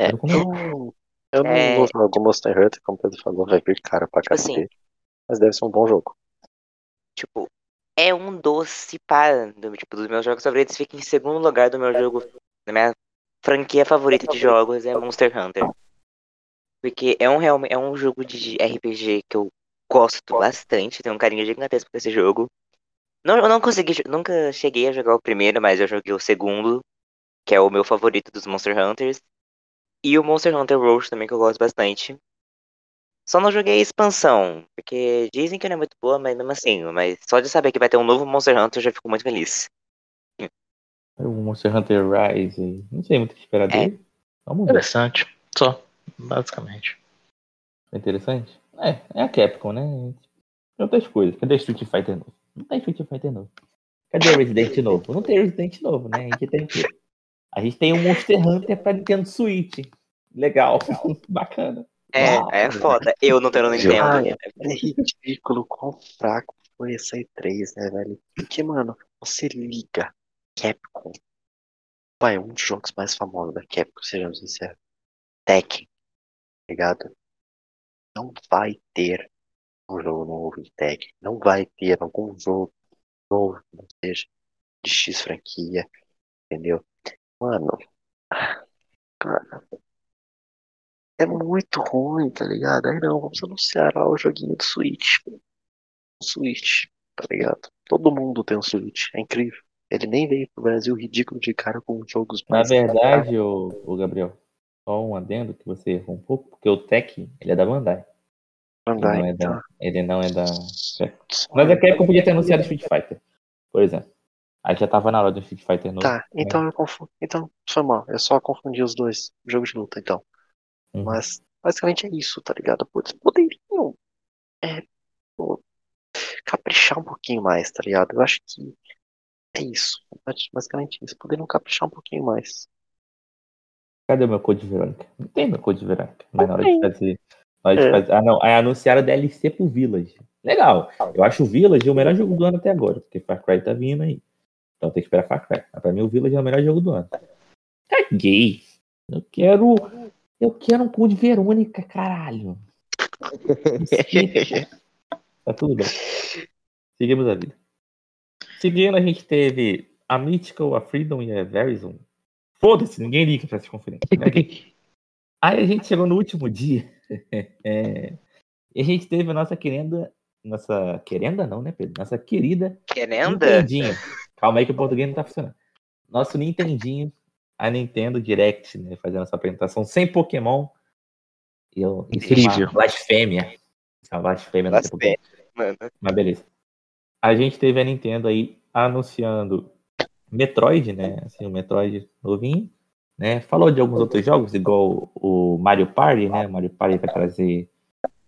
É, eu, eu não É. vou jogar o Monster Hunter, como o Pedro falou, vai vir cara pra Tipo assim. cacete. Mas deve ser um bom jogo. Tipo, é um doce para do, tipo, dos meus jogos favoritos. Fica em segundo lugar do meu jogo, da minha franquia favorita de jogos é Monster Hunter. Porque é um, é um jogo de RPG que eu gosto bastante, tenho um carinho gigantesco por esse jogo. Não, eu não consegui, nunca cheguei a jogar o primeiro, mas eu joguei o segundo, que é o meu favorito dos Monster Hunters. E o Monster Hunter World também, que eu gosto bastante. Só não joguei a expansão, porque dizem que não é muito boa, mas mesmo assim, mas só de saber que vai ter um novo Monster Hunter eu já fico muito feliz. O Monster Hunter Rise. Não sei muito o que esperar É. dele. Vamos ver. Interessante. Só, basicamente. É interessante? É, é a Capcom, né? Tem outras coisas. Cadê Street Fighter novo? Não tem Street Fighter novo. Cadê Resident novo? Não tem Resident novo, né? A gente tem o quê? A gente tem um Monster Hunter pra Nintendo Switch. Legal. Bacana. É, é foda. Eu não tenho Nintendo. Ah, É ridículo quão fraco foi essa E3, né, velho? Porque, mano, você liga Capcom. Vai, um dos jogos mais famosos da Capcom, sejamos sinceros. Tekken, tá ligado? Não vai ter um jogo novo de Tekken. Não vai ter algum jogo novo, que não seja de X franquia, entendeu? Mano, cara, é muito ruim, tá ligado? Aí não, vamos anunciar lá o joguinho do Switch. O Switch, tá ligado? Todo mundo tem um Switch, é incrível. Ele nem veio pro Brasil ridículo de cara com jogos Na verdade, o, o Gabriel, só um adendo que você errou um pouco, porque o Tekken, ele é da Bandai. Ele Bandai, não é da, ele não é da. Mas a Capcom podia ter anunciado Street Fighter, por exemplo. Aí já tava na hora do Street Fighter novo. Tá, então eu confundo. Então, foi mal. Eu só confundi os dois jogos de luta, então. Uhum. Mas basicamente é isso, tá ligado? Putz, poderiam é, pô, caprichar um pouquinho mais, tá ligado? Eu acho que é isso. Basicamente isso. Poderiam caprichar um pouquinho mais. Cadê o meu Code Verônica? Não tem meu Code Verônica. Mas na hora de fazer. Hora de É. fazer ah, não. Aí anunciaram DLC pro Village. legal. Eu acho o Village o melhor jogo do ano até agora, porque Far Cry tá vindo aí. Então tem que esperar Far Cry. Mas pra mim o Village é o melhor jogo do ano. Caguei. Eu quero. Eu quero um cu de Verônica, caralho. tá tudo bem. Seguimos a vida. Seguindo, a gente teve a Mythical, a Freedom e a Verizon. Foda-se, ninguém liga pra essas conferências. Né? Aí a gente chegou no último dia. É, e a gente teve a nossa querenda. Nossa querenda não, né, Pedro? Nossa querida Querenda? Nintendinho. Calma aí que o português não tá funcionando. Nosso Nintendinho, a Nintendo Direct, né? Fazendo essa apresentação sem Pokémon. Eu, isso é uma Incrível. blasfêmia. É uma blasfêmia. não ter Pokémon. Mano. Mas beleza. A gente teve a Nintendo aí anunciando Metroid, né? Assim, o Metroid novinho. Né? Falou de alguns outros jogos, igual o Mario Party, né? O Mario Party vai trazer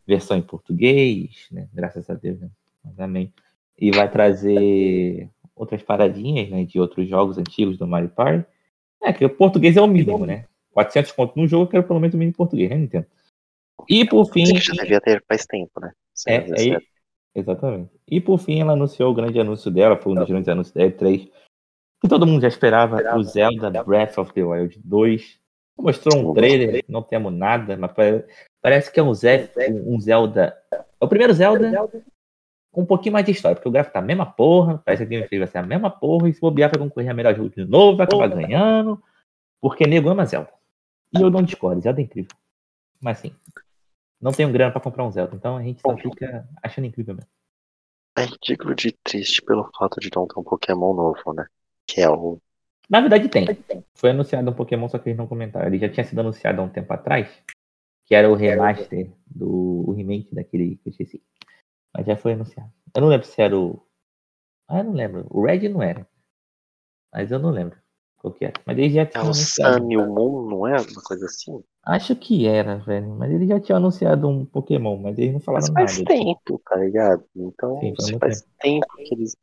versão em português, né? Graças a Deus, né? Mas amém. E vai trazer outras paradinhas, né? De outros jogos antigos do Mario Party. É, que o português é o mínimo, né? 400 conto no jogo, eu quero pelo menos o mínimo em português, né, Nintendo? E por fim, Isso já devia ter faz tempo, né? é, dizer, exatamente. E por fim, ela anunciou o grande anúncio dela, foi um dos grandes anúncios da E3, que todo mundo já esperava, o Zelda Breath of the Wild 2. Mostrou um trailer, não temos nada, mas pare- parece que é um, Zé, um Zelda. É o primeiro Zelda com um pouquinho mais de história, porque o gráfico tá a mesma porra, parece que a Game vai ser a mesma porra, e se bobear vai concorrer a melhor jogo de novo, vai acabar ganhando, porque nego ama Zelda. E eu não discordo, Zelda é incrível. Mas sim, não tenho grana pra comprar um Zelda, então a gente só fica achando incrível mesmo. É ridículo de triste pelo fato de não ter um Pokémon novo, né? Que é o. Na verdade tem. Foi anunciado um Pokémon, só que eles não comentaram. Ele já tinha sido anunciado há um tempo atrás, que era o remaster do o remake daquele que eu esqueci. Mas já foi anunciado. Eu não lembro se era o. Ah, eu não lembro. O Red não era. Mas eu não lembro qual que era. Mas eles já É tinham o. Sun e o Moon, não é? Uma coisa assim? Acho que era, velho. Mas eles já tinham anunciado um Pokémon, mas eles não falaram Mas faz nada. tempo, tá ligado? Então, Sim, faz faz tempo que eles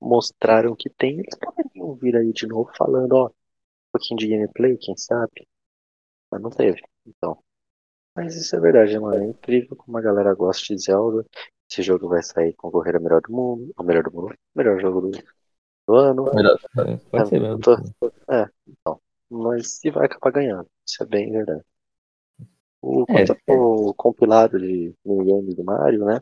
mostraram que tem, eles poderiam vir aí de novo falando, ó, um pouquinho de gameplay, quem sabe? Mas não teve, então. Mas isso é verdade, mano. É incrível como a galera gosta de Zelda. Esse jogo vai sair concorrer ao melhor do mundo. Ao melhor do mundo. Melhor jogo do, ano. Melhor- é, Pode ser mesmo. Tô- É, então. Mas se vai acabar ganhando. Isso é bem verdade. O, É. quanto ao compilado de minigames do Mario, né?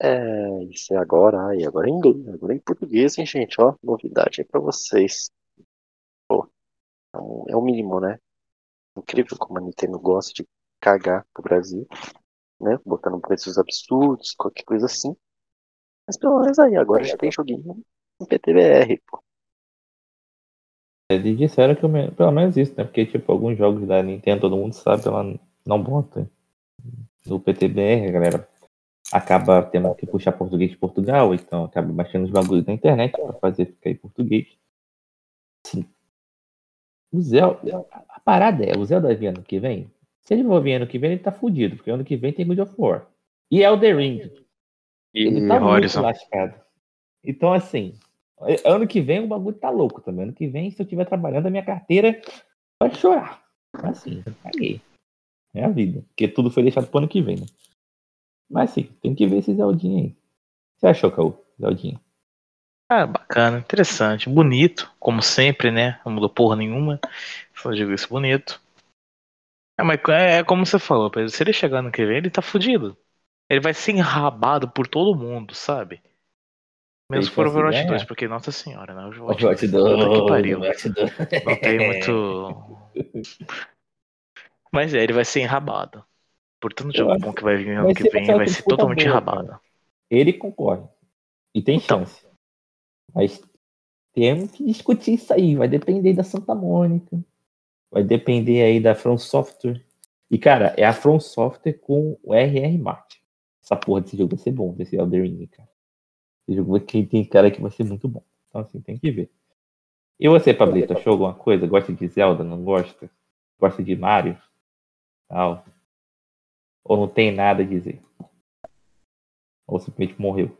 É, isso é agora, ai, agora é em inglês, agora é em português, hein, gente, ó, novidade aí pra vocês. Pô, é um- é o mínimo, né? Incrível como a Nintendo gosta de cagar pro Brasil, né? Botando preços absurdos, qualquer coisa assim. Mas pelo menos aí, agora já tem joguinho em PTBR, pô. Eles disseram que me- pelo menos isso, né? Porque, tipo, alguns jogos da Nintendo, todo mundo sabe, ela não bota no PTBR, galera acaba tendo que puxar português de Portugal, então acaba baixando os bagulhos na internet pra fazer ficar em português. Sim. O Zelda, a parada é, o Zelda vir ano que vem? Se ele for vir ano que vem, ele tá fudido, porque ano que vem tem God of War. E Elder Ring. Ele E tá muito Horizon. lascado. Então, assim, ano que vem o bagulho tá louco também. Ano que vem, se eu estiver trabalhando, a minha carteira vai chorar. Assim, caguei. É a vida. Porque tudo foi deixado pro ano que vem, né? Mas sim, tem que ver esse Zeldinho aí. O que você achou, Caô? Zeldinho. Ah, bacana, interessante, bonito, como sempre, né? Não mudou porra nenhuma. Só digo isso bonito. É, mas é, é como você falou, Pedro, se ele chegar no que vem, ele tá fudido. Ele vai ser enrabado por todo mundo, sabe? Mesmo por Overwatch ganhar? 2, porque, nossa senhora, né? O Overwatch Overwatch 2, puta que pariu. Overwatch 2. Não tem muito. Mas é, ele vai ser enrabado. Por tanto jogo bom que vai vir ano que vem, vai ser totalmente boa, enrabado. Ele concorre. E tem Então. chance. Mas temos que discutir isso aí. Vai depender da Santa Mônica. Vai depender aí da From Software. E, cara, é a From Software com o RR Martin. Essa porra desse jogo vai ser bom, desse Elder Ring, cara. Esse jogo que tem cara que vai ser muito bom. Então, assim, tem que ver. E você, Pablito, achou alguma coisa? Gosta de Zelda? Não gosta? Gosta de Mario? Tal? Ou não tem nada a dizer? Ou simplesmente morreu?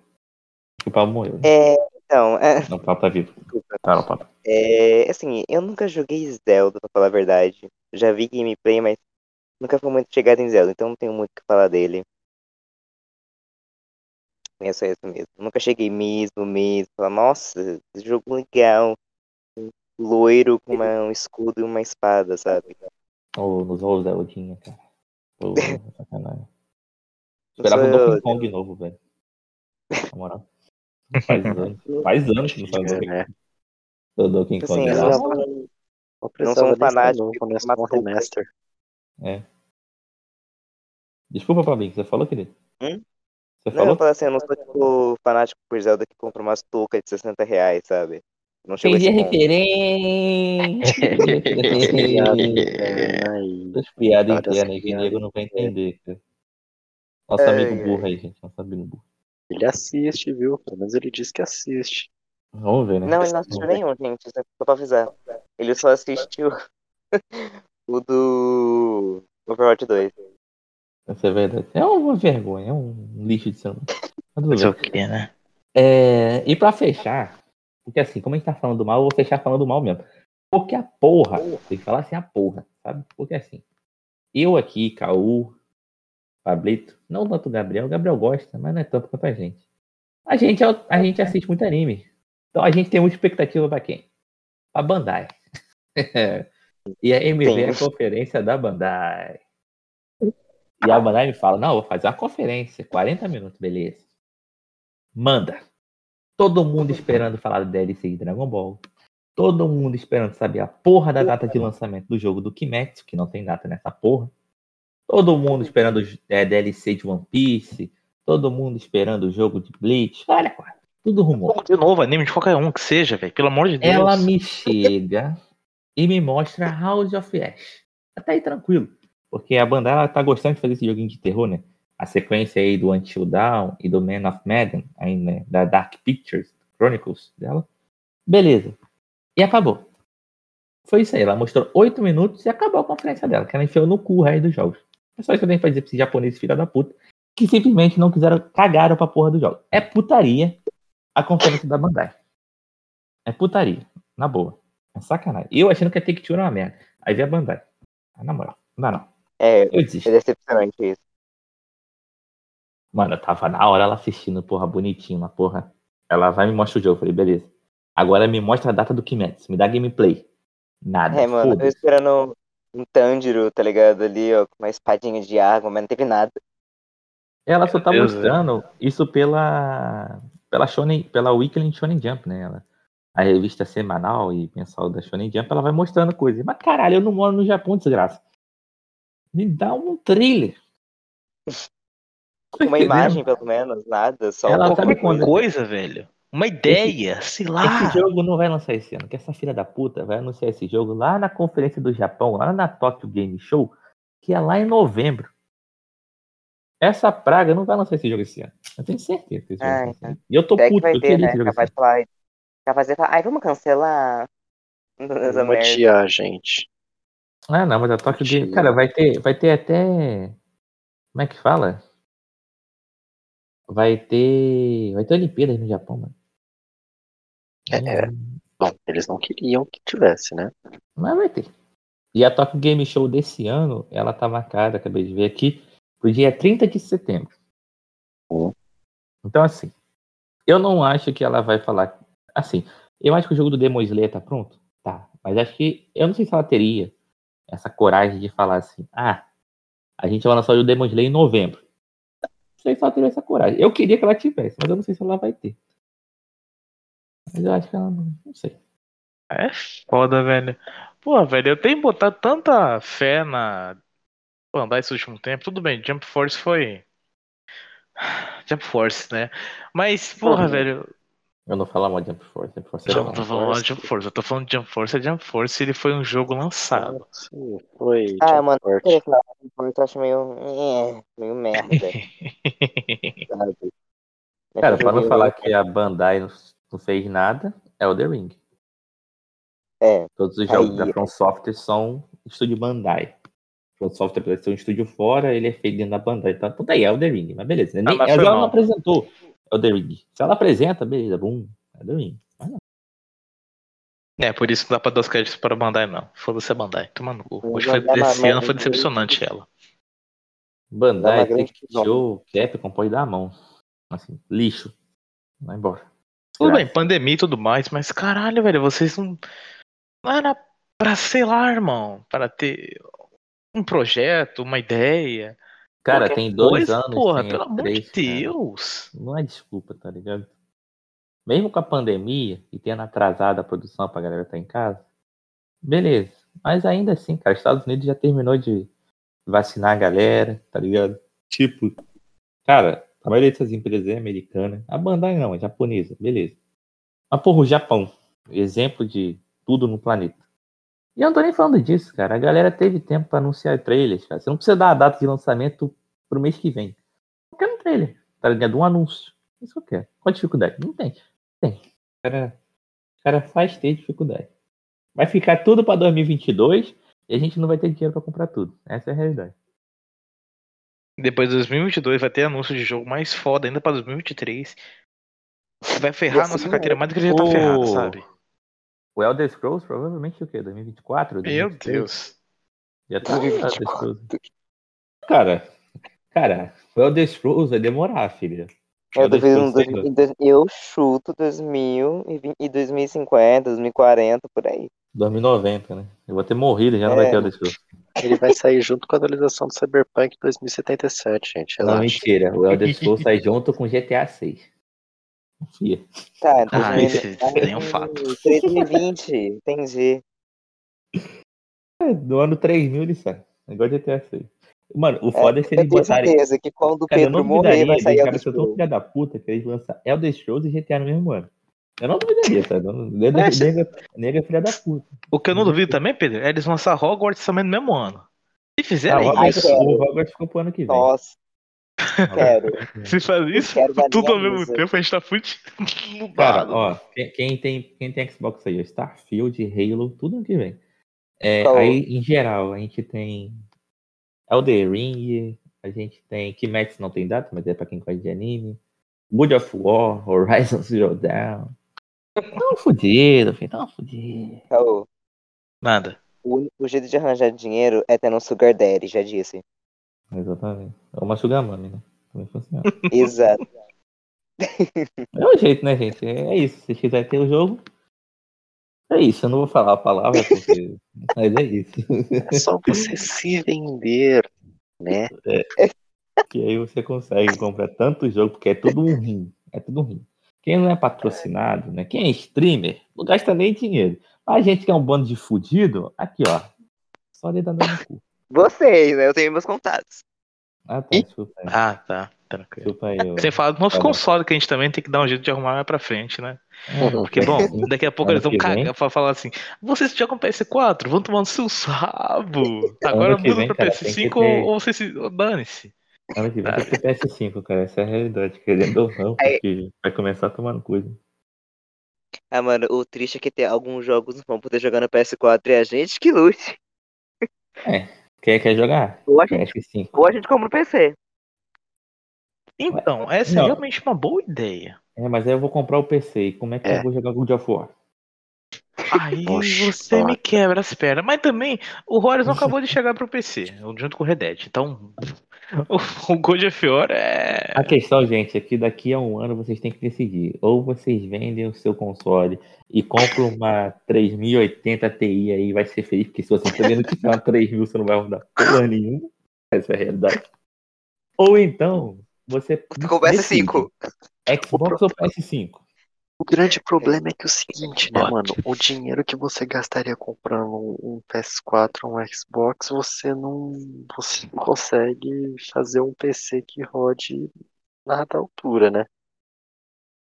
O Pablo morreu, né? É, então, é, Não, o Pablo tá vivo. Fala, Pablo. é, assim, eu nunca joguei Zelda, pra falar a verdade. Já vi gameplay, mas nunca fui muito chegado em Zelda, então não tenho muito o que falar dele. conheço esse mesmo. Nunca cheguei mesmo, mesmo. Falar, nossa, esse jogo legal. Um loiro com uma- um escudo e uma espada, sabe? Ou nos ovos da Odinha, cara. Pô, sacanagem. Não Esperava um Donkey Kong novo, velho. Na moral. Faz anos. Faz anos que não faz Donkey né? o Donkey Kong. eu lá. não- Não, não sou precisava um fanático um Matuca. remaster. Desculpa, Fabinho, você falou, querido? Hum? Você Não, eu falou? falo assim, eu não sou tipo fanático por Zelda que compra umas toucas de 60 reais, sabe? Não chegou a Entendi a referência. É, aí. Essas piadas internas que o Diego não vai entender, cara. Nosso Ai, amigo ai. burro aí, gente. Nosso amigo burro. Ele assiste, viu? Pelo menos ele disse que assiste. Vamos ver, né? Não, ele não assistiu nenhum, gente. Só pra avisar. Ele só assistiu o do Overwatch 2. Isso é verdade. É uma vergonha, é um lixo de humano. Mas bem. o que, né? É, e pra fechar, porque assim, como a gente tá falando do mal, eu vou fechar falando do mal mesmo. Porque a porra, tem que falar assim, a porra, sabe? Porque assim, eu aqui, Caú, Pablito, não tanto o Gabriel, o Gabriel gosta, mas não é tanto quanto a gente. A gente, é a gente assiste muito anime. Então a gente tem muita expectativa pra quem? Pra Bandai. e aí me vem a Sim. conferência da Bandai. E a Bandai me fala, não, vou fazer uma conferência, 40 minutos, beleza. Manda. Todo mundo esperando falar do DLC de Dragon Ball. Todo mundo esperando saber a porra da data de lançamento do jogo do Kimetsu, que não tem data nessa porra. Todo mundo esperando é, DLC de One Piece. Todo mundo esperando o jogo de Bleach. Olha, tudo rumor. De novo, anime de qualquer um que seja, velho. Pelo amor de Deus. Ela me chega e me mostra House of Ash. Até aí tranquilo. Porque a Bandai ela tá gostando de fazer esse joguinho de terror, né? A sequência aí do Until Dawn e do Man of Medan, aí, né? Da Dark Pictures Chronicles dela. Beleza. E acabou. Foi isso aí. Ela mostrou oito minutos e acabou a conferência dela, que ela enfiou no cu resto dos jogos. É só isso que eu tenho pra dizer pra esses japoneses filha da puta, que simplesmente não quiseram, cagaram pra porra do jogo. É putaria a conferência da Bandai. É putaria. Na boa. É sacanagem. Eu achando que a Take-Two era uma merda. Aí veio a Bandai. Ah, na moral. Não, não. É, Eu desisto. é decepcionante isso. Mano, eu tava na hora ela assistindo, porra, bonitinho, uma porra. Ela vai e me mostra o jogo. Eu falei, beleza. Agora me mostra a data do Kimetsu. Me dá gameplay. Nada. É, mano, eu esperando um Tanjiro, tá ligado? Ali, ó, com uma espadinha de água, mas não teve nada. Ela só tá Deus, mostrando isso pela pela Shonen, pela Weekly Shonen Jump, né? Ela, a revista semanal e mensal da Shonen Jump, ela vai mostrando coisas. Mas caralho, eu não moro no Japão, desgraça. Me dá um trailer. Tá Uma imagem, pelo menos, nada. Só Ela um sabe quando- coisa, velho. Uma ideia, sei lá. Esse jogo não vai lançar esse ano, que essa filha da puta vai anunciar esse jogo lá na conferência do Japão, lá na Tokyo Game Show, que é lá em novembro. Essa praga não vai lançar esse jogo esse ano. Eu tenho certeza esse Ah, então. E eu tô É que puto, vai eu ter, queria né? esse jogo esse Capaz de falar. Capaz de falar, ai, vamos cancelar. Essa Vamos merda. adiar, gente. Ah, não, mas a Tokyo Game. Cara, vai ter, vai ter até. Como é que fala? Vai ter. Vai ter Olimpíadas no Japão, mano. É, é. Bom, eles não queriam que tivesse, né? Mas vai ter. E a Tokyo Game Show desse ano, ela tá marcada, acabei de ver aqui, pro dia 30 de setembro. Hum. Então, assim, eu não acho que ela vai falar. Assim, eu acho que o jogo do Demon Slayer tá pronto. Tá. Mas acho que. Eu não sei se ela teria essa coragem de falar assim: ah, a gente vai lançar o Demon Slayer em novembro. Sei se ela essa coragem. Eu queria que ela tivesse, mas eu não sei se ela vai ter. Mas eu acho que ela não. Não sei. É foda, velho. Pô, velho, eu tenho botado tanta fé na Bandai esse último tempo. Tudo bem, Jump Force foi. Jump Force, né? Mas, porra, Uhum. velho. Eu não falo mal de Jump Force. Jump Force é Eu bom. não tô falando de Jump Force, eu tô falando de Jump Force. É Jump Force, ele foi um jogo lançado. Sim, foi. Ah, Jump mano, Force. eu queria falar, eu acho meio. É, meio merda, Cara, pra não falar que a Bandai não, não fez nada, é o The Ring. É, Todos os jogos Aí- da From Software são estúdio Bandai. From Software parece ser um estúdio fora, ele é feito dentro da Bandai. Tá? Puta aí, é o The Ring, mas beleza. Nem, mas ela foi não mal. apresentou. É o The Ring. Se ela apresenta, beleza, bum, é The Ring. Mas não. É, por isso não dá pra dar os créditos para a Bandai, não. Foda-se a Bandai. Toma no cu. Hoje foi, mas- esse ano foi decepcionante ela. Bandai, É Show, Capcom pode dar a mão. Assim, lixo. Vai embora. Tudo Desgraça. bem, pandemia e tudo mais, mas caralho, velho, vocês não. Não era pra, sei lá, irmão, para ter um projeto, uma ideia. Cara, tem dois coisa, anos. Porra, tem pelo amor de cara. Deus. Não é desculpa, tá ligado? Mesmo com a pandemia e tendo atrasado a produção pra galera estar em casa, beleza. Mas ainda assim, cara, os Estados Unidos já terminou de vacinar a galera, tá ligado? Tipo, cara, a maioria dessas empresas é americana. A Bandai não, é japonesa, beleza. Mas, porra, o Japão, exemplo de tudo no planeta. E eu não tô nem falando disso, cara. A galera teve tempo pra anunciar trailers, cara. Você não precisa dar a data de lançamento pro mês que vem. Eu quero um trailer, tá ligado? Um anúncio. Isso que eu quero. Qual a dificuldade? Não tem. Tem. O cara, o cara faz ter dificuldade. Vai ficar tudo pra 2022 e a gente não vai ter dinheiro pra comprar tudo. Essa é a realidade. Depois de 2022 vai ter anúncio de jogo mais foda ainda pra 2023. Vai ferrar a assim, nossa é, carteira mais do que já tá ferrado, sabe? O Elder Scrolls provavelmente o quê? 2024? Meu 2023? Deus. Já tá no Elder Scrolls. Cara, cara, o Elder Scrolls vai demorar, filha. Eu, um eu chuto 2020 e 2050, 2040, por aí. 2090, né? Eu vou ter morrido, já não vai É. ter Elder Scrolls. Ele vai sair junto com a atualização do Cyberpunk 2077, gente. Não, Relaxa. mentira. O Elder Scrolls sai junto com GTA 6. Confia. Tá, Ah, 2000 esse nem é um fato. 2020, entendi. É, no ano 3000 ele sai. Igual GTA 6. Mano, o foda é, se Eu eles tenho botarem. certeza que quando o Cara, eu Pedro não morrer, vai sair caras Elder são tão Scrolls. filha da puta que eles lançam Elder Scrolls e GTA no mesmo ano. Eu não duvidaria, tá? Não- Nega, É, se- nega, nega é filha da puta. O que eu não duvido também, Pedro, é eles lançar Hogwarts também no mesmo ano. Se Ah, fizerem o Hogwarts, isso, o Hogwarts ficou pro ano que vem. Nossa, quero. se faz isso, tudo ao mesmo tempo, a gente tá fudido. Cara, ó, quem, quem tem, quem tem Xbox aí, ó, Starfield, Halo, tudo ano que vem. É, Qual? aí, em geral, a gente tem Elden Ring, a gente tem Kimetsu não tem data, mas é pra quem gosta de anime. God of War, Horizon Zero Dawn. Tão fudido, filho, tão fudido. Caô, Nada. o, o jeito de arranjar dinheiro é tendo um sugar daddy, já disse. Exatamente. É uma Sugar Mami, né? Também funciona. Exato. É o jeito, né, gente? É isso. Se quiser ter o jogo, é isso. Eu não vou falar a palavra porque. Mas é isso. É só você se vender, né? Que aí você consegue comprar tanto jogo, porque é tudo um rim. É tudo um rim. Quem não é patrocinado, né? Quem é streamer, não gasta nem dinheiro. A gente que é um bando de fudido, aqui, ó. Só dedo no cu. Vocês, né? Eu tenho meus contatos. Ah, tá. Desculpa aí. Ah, tá. Tranquilo. Desculpa aí. ô. Sem falar do nosso Tá console, que a gente também tem que dar um jeito de arrumar mais pra frente, né? É, Porque, bom, daqui a pouco Ano eles vão vem. cagar pra falar assim: vocês já com PS4? Vão tomar no seu rabo. Agora muda pra cara, tem que PS5 ter- ou vocês se. Dane-se. Ano que vem tem que ter PS5, cara. Essa é a realidade. Querendo ou não, Aí- porque vai começar tomando coisa. Ah, mano, o triste é que tem alguns jogos não vão poder jogar no PS4 e a gente que lute. Quem quer jogar? Ou a gente, PS5. ou a gente compra no PC. Então, essa Não. é realmente uma boa ideia. É, mas aí eu vou comprar o PC. E como é que É. eu vou jogar God of War? Aí Poxa, você me olha. quebra as pernas. Mas também, o Horizon acabou de chegar pro PC, junto com o Red Dead. Então, o, o God of War é. A questão, gente, é que daqui a um ano vocês têm que decidir. Ou vocês vendem o seu console e compram uma 3080 Ti aí vai ser feliz, porque se você tá vendo que é uma 3000 você não vai rodar porra nenhuma. Essa é a realidade. Ou então, você. Com o PS5. decide, Xbox ou PS5? O grande problema é que é o seguinte, né, mano? O dinheiro que você gastaria comprando um um PS4 ou um Xbox, você não, você não consegue fazer um PC que rode na altura, né?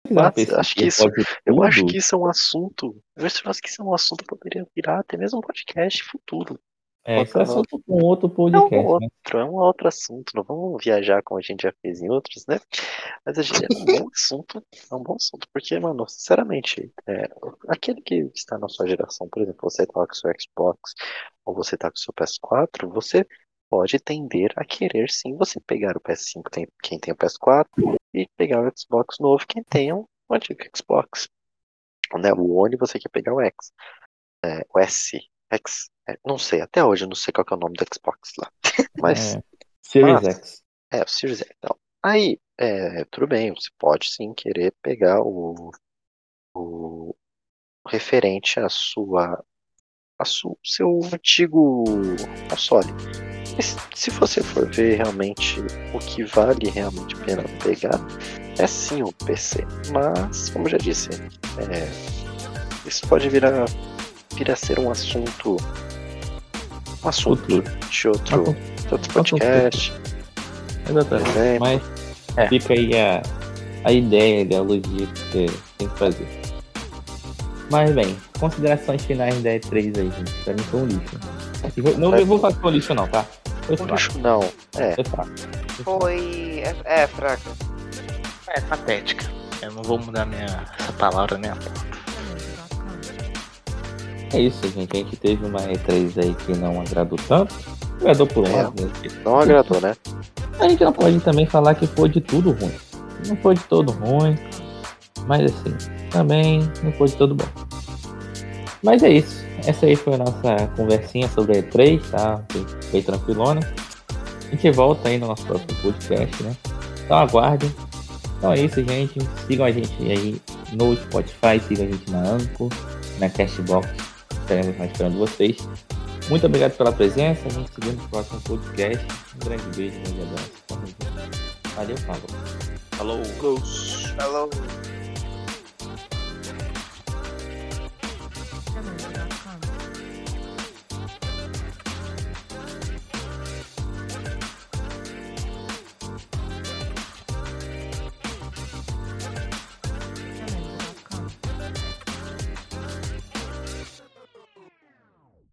Mas acho que isso- Eu acho que isso é um assunto. Eu acho que isso é um assunto que poderia virar até mesmo um podcast futuro. É, isso é assunto com outro podcast, É um né? outro, é um outro assunto. Não vamos viajar como a gente já fez em outros, né? Mas a gente é um bom assunto. É um bom assunto. Porque, mano, sinceramente, é, aquele que está na sua geração, por exemplo, você tá com o seu Xbox ou você tá com o seu PS4, você pode tender a querer sim você pegar o PS5, tem- quem tem o PS4, e pegar o Xbox novo, quem tem um antigo Xbox. Né? O One você quer pegar o X. É, o S. X. é, não sei, até hoje eu não sei qual que é o nome do Xbox lá. Mas É, Series Ah. X. é, o Series X. Então, aí, É, tudo bem, você pode sim querer pegar o, o referente à sua, a su, seu antigo console. Mas se você for ver realmente o que vale realmente a pena pegar, é sim o PC. Mas, como eu já disse, é, isso pode vir a, vir a ser um assunto. Um assunto de outro, de outro podcast. Exatamente. Mas É. fica aí a, a ideia, a ideologia que você tem que fazer. Mas bem, considerações finais da E3 aí, gente. Pra mim foi um lixo. Assim, eu- não eu vou falar que foi um lixo não, tá? Foi Um fraco. lixo não. É, Foi fraco. Foi. É, é fraca. É patética. Eu não vou mudar minha, essa palavra, né? É isso, gente. A gente teve uma E3 aí que não agradou tanto. Agradou por um É. lado, né? não agradou, né? A gente não pode também falar que foi de tudo ruim. Não foi de todo ruim, mas assim, também não foi de todo bom. Mas é isso. Essa aí foi a nossa conversinha sobre a E3, tá? Foi, foi tranquilona. A gente volta aí no nosso próximo podcast, né? Então aguardem. Então é isso, gente. Sigam a gente aí no Spotify, sigam a gente na Anchor, na Cashbox estaremos mais esperando vocês. Muito obrigado pela presença. A gente se vê no próximo podcast. Um grande beijo, um grande abraço. Valeu, Paulo. Falou. Falou. Falou.